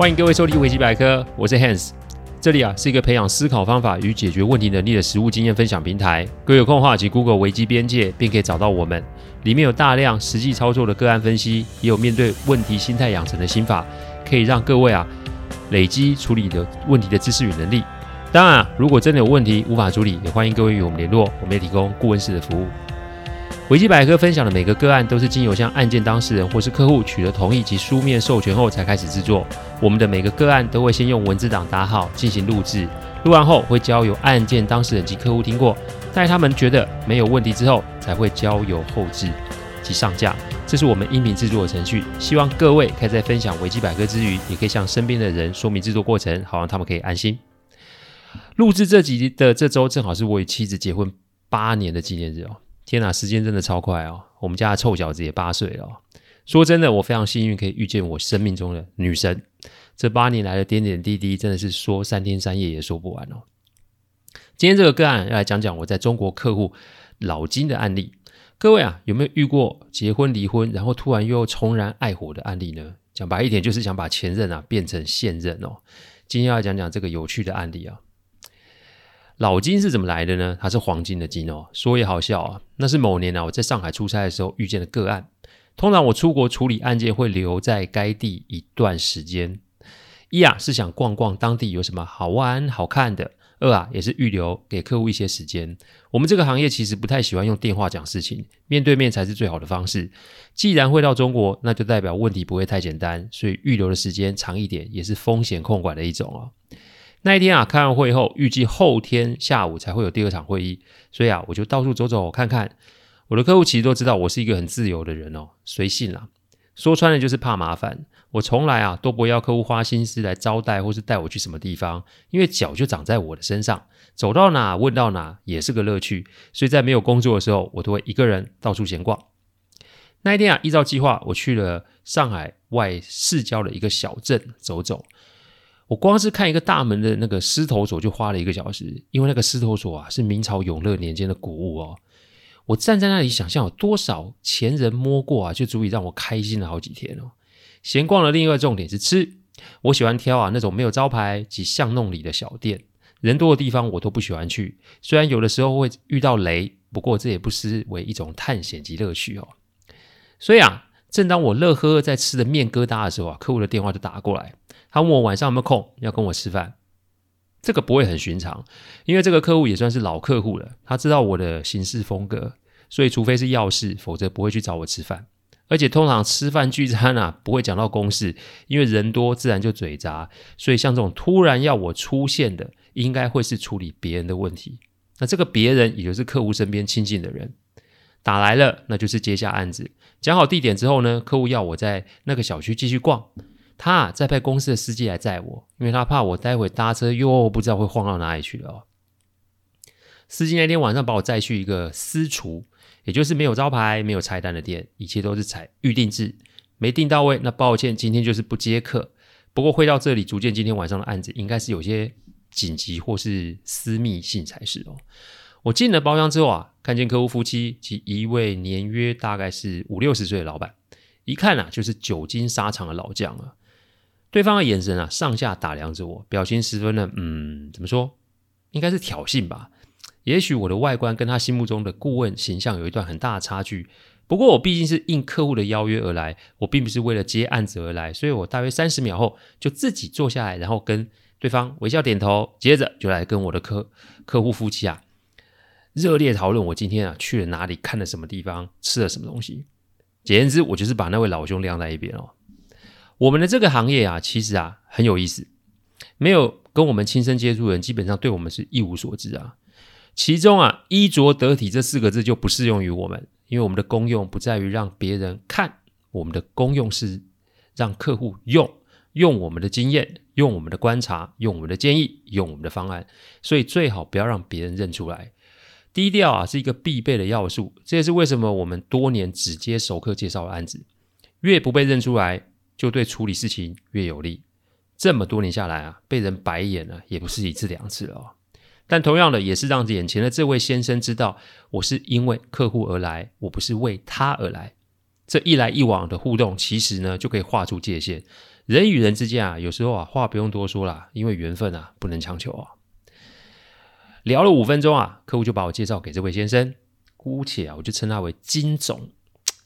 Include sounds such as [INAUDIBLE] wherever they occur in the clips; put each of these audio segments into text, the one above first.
欢迎各位收听维基百科，我是 Hans。这里啊是一个培养思考方法与解决问题能力的实务经验分享平台。各位有空的话，请 Google 维基边界，便可以找到我们。里面有大量实际操作的个案分析，也有面对问题心态养成的心法，可以让各位啊累积处理的问题的知识与能力。当然啊，如果真的有问题无法处理，也欢迎各位与我们联络，我们也提供顾问式的服务。维基百科分享的每个个案都是经由向案件当事人或是客户取得同意及书面授权后才开始制作。我们的每个个案都会先用文字档打好进行录制，录完后会交由案件当事人及客户听过，待他们觉得没有问题之后，才会交由后制及上架。这是我们音频制作的程序。希望各位可以在分享维基百科之余，也可以向身边的人说明制作过程，好让他们可以安心。录制这集的这周正好是我与妻子结婚八年的纪念日哦。天哪，时间真的超快哦！我们家的臭小子也八岁了哦。说真的，我非常幸运可以遇见我生命中的女神。这八年来的点点滴滴，真的是说三天三夜也说不完哦。今天这个个案要来讲讲我在中国客户老金的案例。各位啊，有没有遇过结婚离婚，然后突然又重燃爱火的案例呢？讲白一点，就是想把前任啊变成现任哦。今天要来讲讲这个有趣的案例啊。老金是怎么来的呢？它是黄金的金哦，说也好笑啊。那是某年啊，我在上海出差的时候遇见的个案。通常我出国处理案件会留在该地一段时间，一啊是想逛逛当地有什么好玩好看的，二啊也是预留给客户一些时间。我们这个行业其实不太喜欢用电话讲事情，面对面才是最好的方式。既然会到中国，那就代表问题不会太简单，所以预留的时间长一点也是风险控管的一种哦。那一天啊，开完会后，预计后天下午才会有第二场会议，所以啊，我就到处走走看看。我的客户其实都知道我是一个很自由的人哦，随性啦。说穿了就是怕麻烦。我从来啊都不要客户花心思来招待或是带我去什么地方，因为脚就长在我的身上，走到哪问到哪也是个乐趣。所以在没有工作的时候，我都会一个人到处闲逛。那一天啊，依照计划，我去了上海外市郊的一个小镇走走。我光是看一个大门的那个狮头锁就花了一个小时，因为那个狮头锁啊是明朝永乐年间的古物哦。我站在那里想象有多少前人摸过啊，就足以让我开心了好几天哦。闲逛的另一个重点是吃，我喜欢挑啊那种没有招牌及巷弄里的小店，人多的地方我都不喜欢去。虽然有的时候会遇到雷，不过这也不失为一种探险及乐趣哦。所以啊，正当我乐呵呵在吃的面疙瘩的时候啊，客户的电话就打过来。他问我晚上有没有空，要跟我吃饭。这个不会很寻常，因为这个客户也算是老客户了。他知道我的行事风格，所以除非是要事，否则不会去找我吃饭。而且通常吃饭聚餐啊，不会讲到公事，因为人多自然就嘴杂。所以像这种突然要我出现的，应该会是处理别人的问题。那这个别人也就是客户身边亲近的人打来了，那就是接下案子。讲好地点之后呢，客户要我在那个小区继续逛。他啊，再派公司的司机来载我，因为他怕我待会搭车又不知道会晃到哪里去了哦。司机那天晚上把我载去一个私厨，也就是没有招牌、没有菜单的店，一切都是采预定制，没订到位，那抱歉，今天就是不接客。不过会到这里，逐渐今天晚上的案子应该是有些紧急或是私密性才是哦。我进了包厢之后啊，看见客户夫妻及一位年约大概是五六十岁的老板，一看啊，就是久经沙场的老将了。对方的眼神啊，上下打量着我，表情十分的，嗯，怎么说？应该是挑衅吧。也许我的外观跟他心目中的顾问形象有一段很大的差距。不过我毕竟是应客户的邀约而来，我并不是为了接案子而来，所以我大约三十秒后就自己坐下来，然后跟对方微笑点头，接着就来跟我的客客户夫妻啊热烈讨论我今天啊去了哪里，看了什么地方，吃了什么东西。简言之，我就是把那位老兄晾在一边哦。我们的这个行业啊，其实啊很有意思。没有跟我们亲身接触的人，基本上对我们是一无所知啊。其中啊，衣着得体这四个字就不适用于我们，因为我们的功用不在于让别人看，我们的功用是让客户用，用我们的经验，用我们的观察，用我们的建议，用我们的方案。所以最好不要让别人认出来。低调啊是一个必备的要素，这也是为什么我们多年只接熟客介绍的案子，越不被认出来。就对处理事情越有利。这么多年下来啊，被人白眼了也不是一次两次了哦。但同样的，也是让眼前的这位先生知道，我是因为客户而来，我不是为他而来。这一来一往的互动，其实呢就可以画出界限。人与人之间啊，有时候啊话不用多说啦，因为缘分啊不能强求啊。聊了五分钟啊，客户就把我介绍给这位先生，姑且啊我就称他为金总。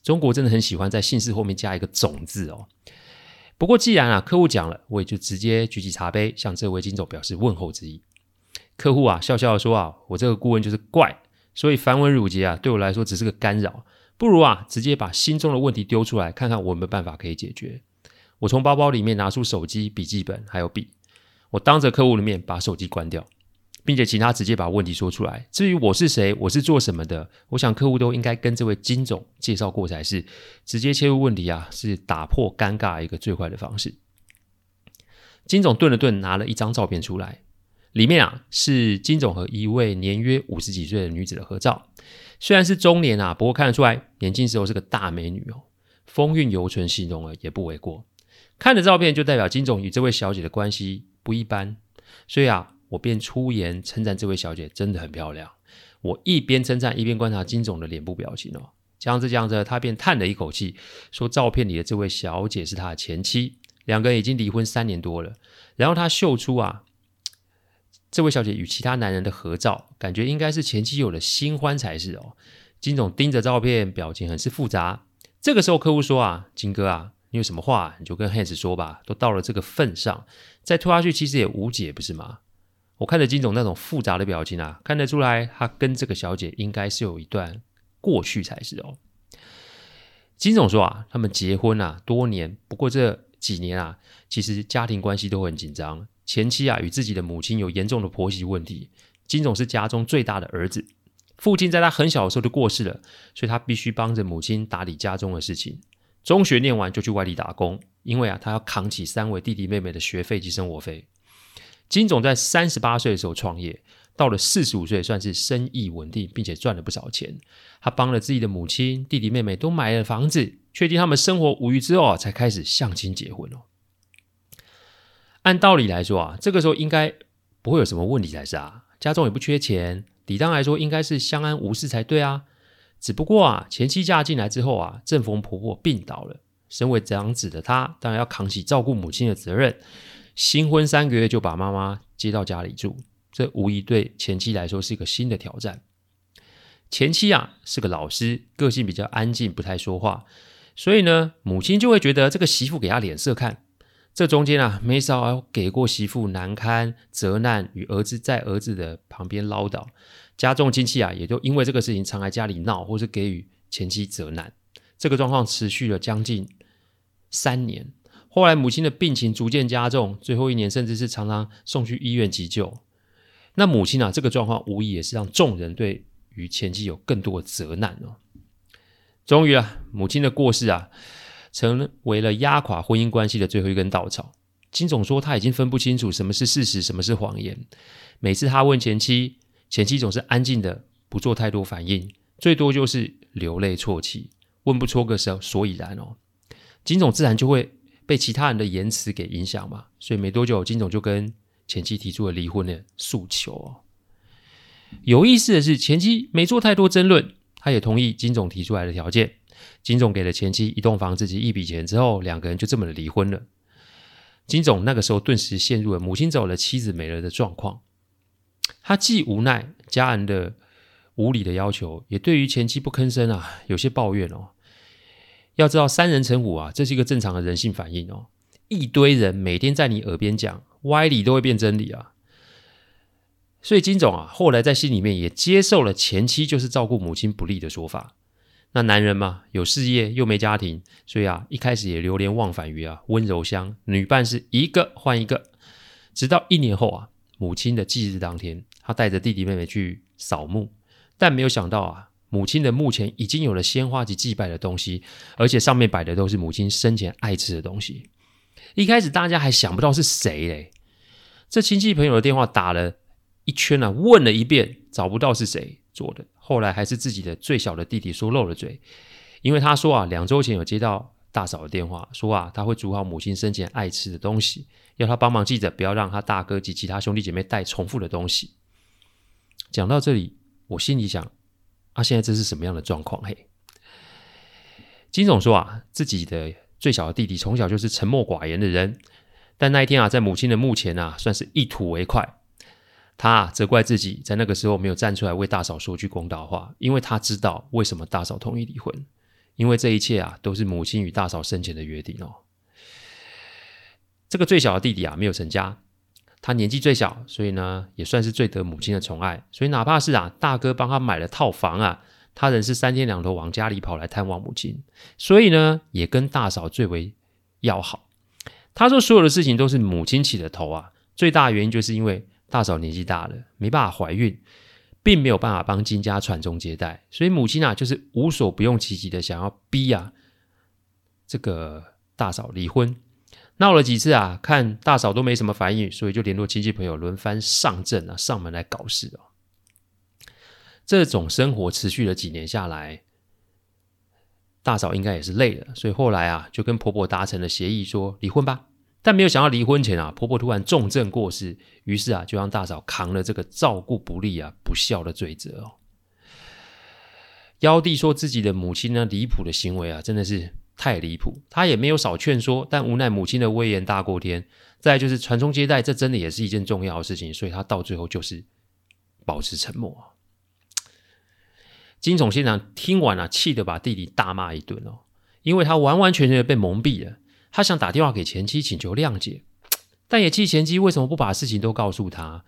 中国真的很喜欢在姓氏后面加一个“总”字哦。不过既然啊客户讲了，我也就直接举起茶杯向这位金总表示问候之意。客户啊笑笑的说啊，我这个顾问就是怪，所以繁文缛节啊对我来说只是个干扰，不如啊直接把心中的问题丢出来，看看我有没有办法可以解决。我从包包里面拿出手机、笔记本还有笔，我当着客户的面把手机关掉。并且请他直接把问题说出来。至于我是谁，我是做什么的，我想客户都应该跟这位金总介绍过才是。直接切入问题啊，是打破尴尬一个最快的方式。金总顿了顿，拿了一张照片出来，里面啊是金总和一位年约五十几岁的女子的合照。虽然是中年啊，不过看得出来年轻时候是个大美女哦，风韵犹存，形容了也不为过。看着照片就代表金总与这位小姐的关系不一般，所以啊。我便出言称赞这位小姐真的很漂亮。我一边称赞一边观察金总的脸部表情哦。讲着讲着，他便叹了一口气，说：“照片里的这位小姐是他的前妻，两个人已经离婚三年多了。”然后他秀出啊，这位小姐与其他男人的合照，感觉应该是前妻有了新欢才是哦。金总盯着照片，表情很是复杂。这个时候，客户说：“啊，金哥啊，你有什么话你就跟 Hans 说吧。都到了这个份上，再拖下去其实也无解，不是吗？”我看着金总那种复杂的表情啊，看得出来他跟这个小姐应该是有一段过去才是哦。金总说啊，他们结婚啊多年，不过这几年啊，其实家庭关系都很紧张。前妻啊与自己的母亲有严重的婆媳问题。金总是家中最大的儿子，父亲在他很小的时候就过世了，所以他必须帮着母亲打理家中的事情。中学念完就去外地打工，因为啊他要扛起三位弟弟妹妹的学费及生活费。金总在三十八岁的时候创业，到了四十五岁算是生意稳定，并且赚了不少钱。他帮了自己的母亲、弟弟妹妹都买了房子，确定他们生活无虞之后啊，才开始相亲结婚哦。按道理来说啊，这个时候应该不会有什么问题才是啊，家中也不缺钱，理当来说应该是相安无事才对啊。只不过啊，前妻嫁进来之后啊，正逢婆婆病倒了，身为长子的他，当然要扛起照顾母亲的责任。新婚三个月就把妈妈接到家里住，这无疑对前妻来说是一个新的挑战。前妻啊是个老师，个性比较安静，不太说话，所以呢，母亲就会觉得这个媳妇给她脸色看。这中间啊，没少给过媳妇难堪、责难，与儿子在儿子的旁边唠叨。家中亲戚啊，也就因为这个事情常来家里闹，或是给予前妻责难。这个状况持续了将近三年。后来母亲的病情逐渐加重，最后一年甚至是常常送去医院急救。那母亲啊，这个状况无疑也是让众人对于前妻有更多的责难哦。终于啊，母亲的过世啊，成为了压垮婚姻关系的最后一根稻草。金总说他已经分不清楚什么是事实，什么是谎言。每次他问前妻，前妻总是安静的，不做太多反应，最多就是流泪啜泣，问不出个所所以然哦。金总自然就会。被其他人的言辞给影响嘛，所以没多久，金总就跟前妻提出了离婚的诉求。有意思的是，前妻没做太多争论，他也同意金总提出来的条件。金总给了前妻一栋房子及一笔钱之后，两个人就这么的离婚了。金总那个时候顿时陷入了母亲走了，妻子没了的状况。他既无奈家人的无理的要求，也对于前妻不吭声啊，有些抱怨哦。要知道三人成虎啊，这是一个正常的人性反应哦。一堆人每天在你耳边讲歪理，都会变真理啊。所以金总啊，后来在心里面也接受了前妻就是照顾母亲不利的说法。那男人嘛，有事业又没家庭，所以啊，一开始也流连忘返于啊温柔乡，女伴是一个换一个。直到一年后啊，母亲的忌日当天，他带着弟弟妹妹去扫墓，但没有想到啊。母亲的墓前已经有了鲜花及祭拜的东西，而且上面摆的都是母亲生前爱吃的东西。一开始大家还想不到是谁嘞，这亲戚朋友的电话打了一圈啊，问了一遍，找不到是谁做的。后来还是自己的最小的弟弟说漏了嘴，因为他说啊，两周前有接到大嫂的电话，说啊，他会煮好母亲生前爱吃的东西，要他帮忙记着，不要让他大哥及其他兄弟姐妹带重复的东西。讲到这里，我心里想。啊，现在这是什么样的状况？嘿，金总说啊，自己的最小的弟弟从小就是沉默寡言的人，但那一天啊，在母亲的墓前啊，算是一吐为快。他啊，责怪自己在那个时候没有站出来为大嫂说句公道话，因为他知道为什么大嫂同意离婚，因为这一切啊，都是母亲与大嫂生前的约定哦。这个最小的弟弟啊，没有成家，他年纪最小，所以呢，也算是最得母亲的宠爱，所以哪怕是啊，大哥帮他买了套房啊。他仍是三天两头往家里跑来探望母亲，所以呢，也跟大嫂最为要好。他说，所有的事情都是母亲起的头啊，最大原因就是因为大嫂年纪大了，没办法怀孕，并没有办法帮金家传宗接代，所以母亲啊，就是无所不用其极的想要逼啊这个大嫂离婚。闹了几次啊，看大嫂都没什么反应，所以就联络亲戚朋友轮番上阵啊，上门来搞事哦。这种生活持续了几年下来，大嫂应该也是累了，所以后来啊，就跟婆婆达成了协议，说离婚吧。但没有想到离婚前啊，婆婆突然重症过世，于是啊，就让大嫂扛了这个照顾不力啊、不孝的罪责哦。幺弟说自己的母亲呢，离谱的行为啊，真的是太离谱。他也没有少劝说，但无奈母亲的威严大过天。再就是传宗接代，这真的也是一件重要的事情，所以他到最后就是保持沉默。金总先生听完了，气得把弟弟大骂一顿哦，因为他完完全全的被蒙蔽了。他想打电话给前妻请求谅解，但也气前妻为什么不把事情都告诉他？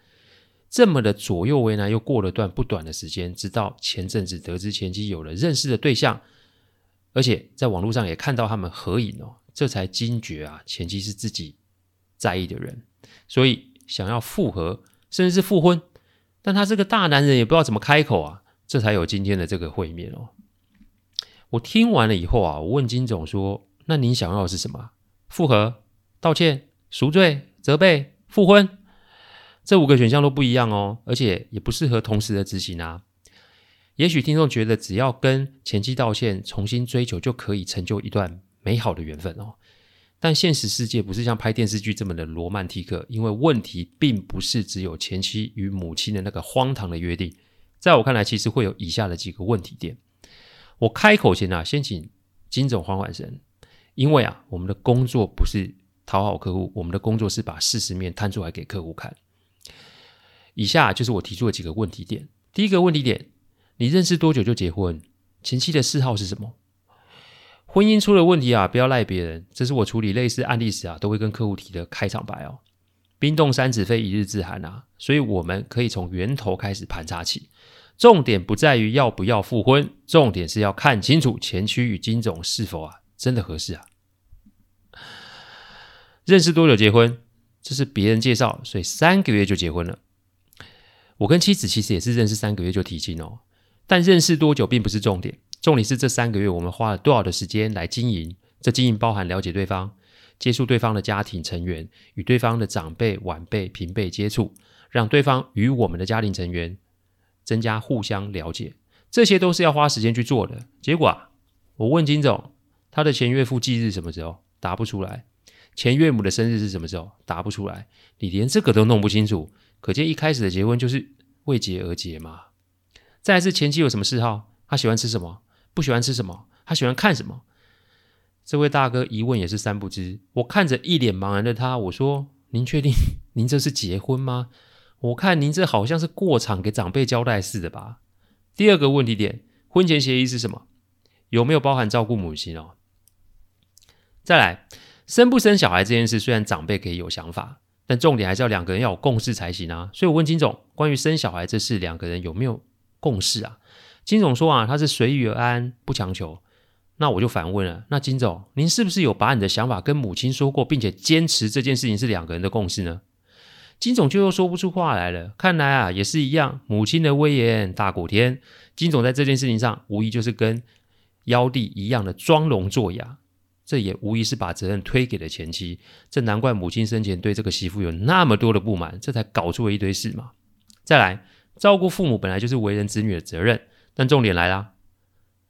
这么的左右为难，又过了段不短的时间，直到前阵子得知前妻有了认识的对象，而且在网络上也看到他们合影哦，这才惊觉啊，前妻是自己在意的人，所以想要复合，甚至是复婚，但他这个大男人也不知道怎么开口啊。这才有今天的这个会面哦。我听完了以后啊，我问金总说：“那您想要的是什么？复合、道歉、赎罪、责备、复婚？这五个选项都不一样哦，而且也不适合同时的执行啊。也许听众觉得只要跟前妻道歉、重新追求就可以成就一段美好的缘分哦。但现实世界不是像拍电视剧这么的罗曼蒂克，因为问题并不是只有前妻与母亲的那个荒唐的约定。”在我看来，其实会有以下的几个问题点。我开口前啊，先请金总缓缓神，因为啊，我们的工作不是讨好客户，我们的工作是把事实面摊出来给客户看。以下就是我提出的几个问题点。第一个问题点：你认识多久就结婚？前妻的嗜好是什么？婚姻出了问题啊，不要赖别人。这是我处理类似案例时啊，都会跟客户提的开场白哦。冰冻三尺非一日之寒啊，所以我们可以从源头开始盘查起。重点不在于要不要复婚，重点是要看清楚前妻与金总是否啊真的合适啊。认识多久结婚？这是别人介绍，所以三个月就结婚了。我跟妻子其实也是认识三个月就提亲哦，但认识多久并不是重点，重点是这三个月我们花了多少的时间来经营。这经营包含了解对方。接触对方的家庭成员，与对方的长辈、晚辈、平辈接触，让对方与我们的家庭成员增加互相了解，这些都是要花时间去做的。结果啊，我问金总，他的前岳父忌日什么时候？答不出来。前岳母的生日是什么时候？答不出来。你连这个都弄不清楚，可见一开始的结婚就是为结而结嘛。再来是前妻有什么嗜好？他喜欢吃什么？不喜欢吃什么？他喜欢看什么？这位大哥一问也是三不知。我看着一脸茫然的他，我说：“您确定 [LAUGHS] 您这是结婚吗？我看您这好像是过场给长辈交代似的吧。”第二个问题点，婚前协议是什么？有没有包含照顾母亲哦？再来，生不生小孩这件事，虽然长辈可以有想法，但重点还是要两个人要有共识才行啊。所以我问金总，关于生小孩这事，两个人有没有共识啊？金总说啊，他是随遇而安，不强求。那我就反问了，那金总，您是不是有把你的想法跟母亲说过，并且坚持这件事情是两个人的共识呢？金总就又说不出话来了。看来啊，也是一样，母亲的威严大过天。金总在这件事情上，无疑就是跟幺弟一样的装聋作哑，这也无疑是把责任推给了前妻。这难怪母亲生前对这个媳妇有那么多的不满，这才搞出了一堆事嘛。再来，照顾父母本来就是为人子女的责任，但重点来了。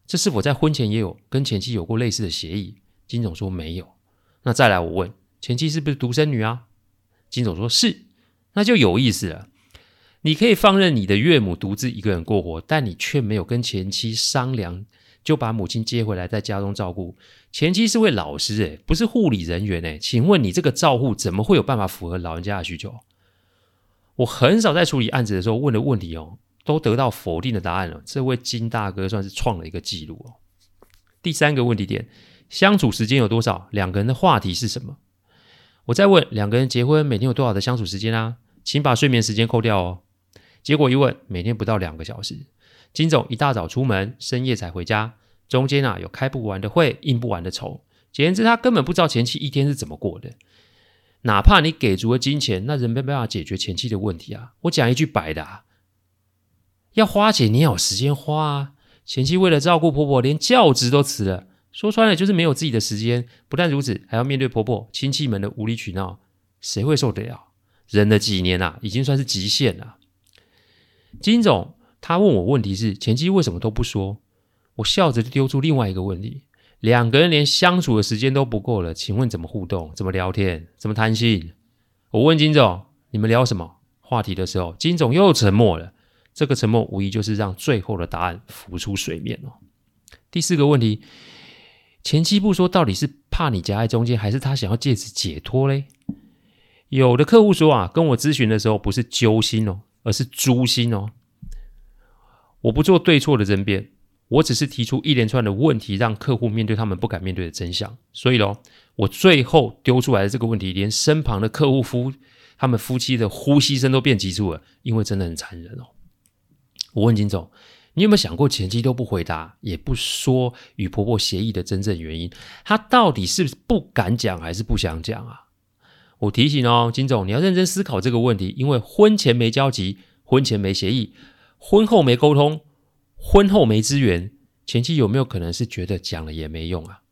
这是否在婚前也有跟前妻有过类似的协议？金总说没有。那再来，我问前妻是不是独生女啊？金总说是，那就有意思了。你可以放任你的岳母独自一个人过活，但你却没有跟前妻商量就把母亲接回来在家中照顾。前妻是位老师，诶，不是护理人员，诶，请问你这个照护怎么会有办法符合老人家的需求？我很少在处理案子的时候问的问题哦，都得到否定的答案了。这位金大哥算是创了一个记录哦。第三个问题点，相处时间有多少？两个人的话题是什么？我再问，两个人结婚每天有多少的相处时间啊？请把睡眠时间扣掉哦。结果一问，每天不到两个小时。金总一大早出门，深夜才回家，中间啊有开不完的会，应不完的酬。简言之，他根本不知道前妻一天是怎么过的。哪怕你给足了金钱，那人没办法解决前妻的问题啊。我讲一句白的啊，要花钱你要有时间花啊。前妻为了照顾婆婆，连教职都辞了，说穿了就是没有自己的时间。不但如此，还要面对婆婆亲戚们的无理取闹，谁会受得了？忍了几年啊，已经算是极限了。金总他问我问题是前妻为什么都不说？我笑着就丢出另外一个问题：两个人连相处的时间都不够了，请问怎么互动？怎么聊天？怎么谈心？我问金总：你们聊什么话题的时候，金总又沉默了。这个沉默无疑就是让最后的答案浮出水面哦。第四个问题：前妻不说，到底是怕你夹在中间，还是他想要借此解脱嘞？有的客户说啊，跟我咨询的时候不是揪心哦，而是诛心哦。我不做对错的争辩，我只是提出一连串的问题，让客户面对他们不敢面对的真相。所以喽，我最后丢出来的这个问题，连身旁的客户夫他们夫妻的呼吸声都变急促了，因为真的很残忍哦。我问金总，你有没有想过前妻都不回答，也不说与婆婆协议的真正原因？她到底是不敢讲，还是不想讲啊？我提醒哦，金总，你要认真思考这个问题，因为婚前没交集，婚前没协议，婚后没沟通，婚后没资源，前妻有没有可能是觉得讲了也没用啊？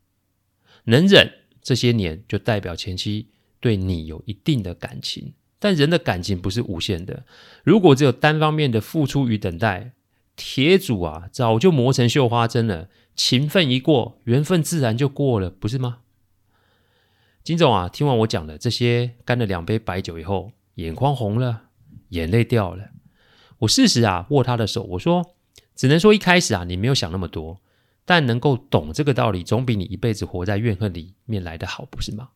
能忍这些年，就代表前妻对你有一定的感情，但人的感情不是无限的，如果只有单方面的付出与等待，铁杵啊早就磨成绣花针了，情分一过，缘分自然就过了，不是吗？金总啊，听完我讲的这些，干了两杯白酒以后，眼眶红了，眼泪掉了。我适时啊握他的手，我说：“只能说一开始啊，你没有想那么多，但能够懂这个道理，总比你一辈子活在怨恨里面来的好，不是吗？”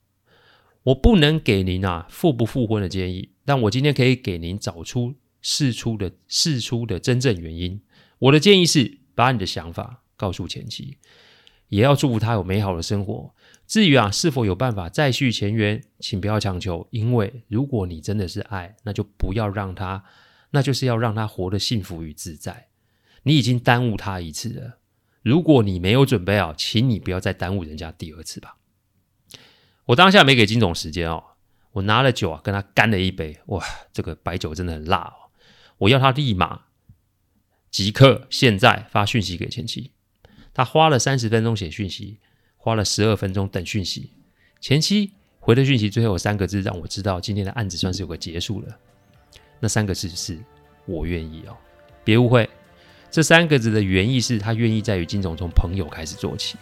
我不能给您啊复不复婚的建议，但我今天可以给您找出事出的事出的真正原因。我的建议是，把你的想法告诉前妻，也要祝福他有美好的生活。至于啊，是否有办法再续前缘，请不要强求，因为如果你真的是爱，那就不要让他，那就是要让他活得幸福与自在。你已经耽误他一次了，如果你没有准备好，请你不要再耽误人家第二次吧。我当下没给金总时间哦，我拿了酒啊，跟他干了一杯，哇，这个白酒真的很辣哦。我要他立马、即刻、现在发讯息给前妻。他花了三十分钟写讯息。花了十二分钟等讯息，前妻回的讯息最后有三个字让我知道今天的案子算是有个结束了。那三个字是“我愿意”哦，别误会，这三个字的原意是他愿意在与金总从朋友开始做起。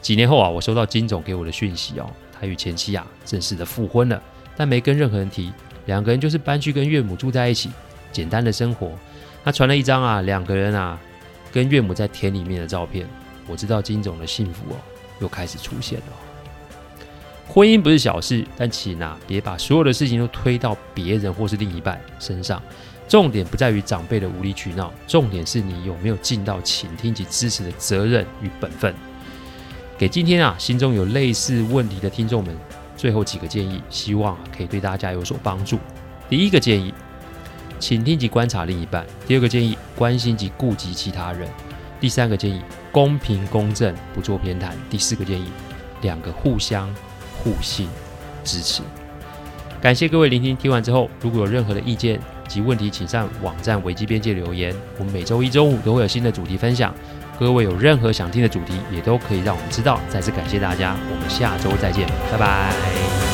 几年后啊，我收到金总给我的讯息哦，他与前妻啊正式的复婚了，但没跟任何人提，两个人就是搬去跟岳母住在一起，简单的生活。他传了一张啊两个人啊跟岳母在田里面的照片，我知道金总的幸福哦。又开始出现了。婚姻不是小事，但请啊，别把所有的事情都推到别人或是另一半身上。重点不在于长辈的无理取闹，重点是你有没有尽到倾听及支持的责任与本分。给今天啊，心中有类似问题的听众们，最后几个建议，希望啊，可以对大家有所帮助。第一个建议，倾听及观察另一半；第二个建议，关心及顾及其他人。第三个建议，公平公正，不做偏袒。第四个建议，两个互相互信支持。感谢各位聆听，听完之后，如果有任何的意见及问题，请上网站危机边界留言。我们每周一、周五都会有新的主题分享。各位有任何想听的主题，也都可以让我们知道。再次感谢大家，我们下周再见，拜拜。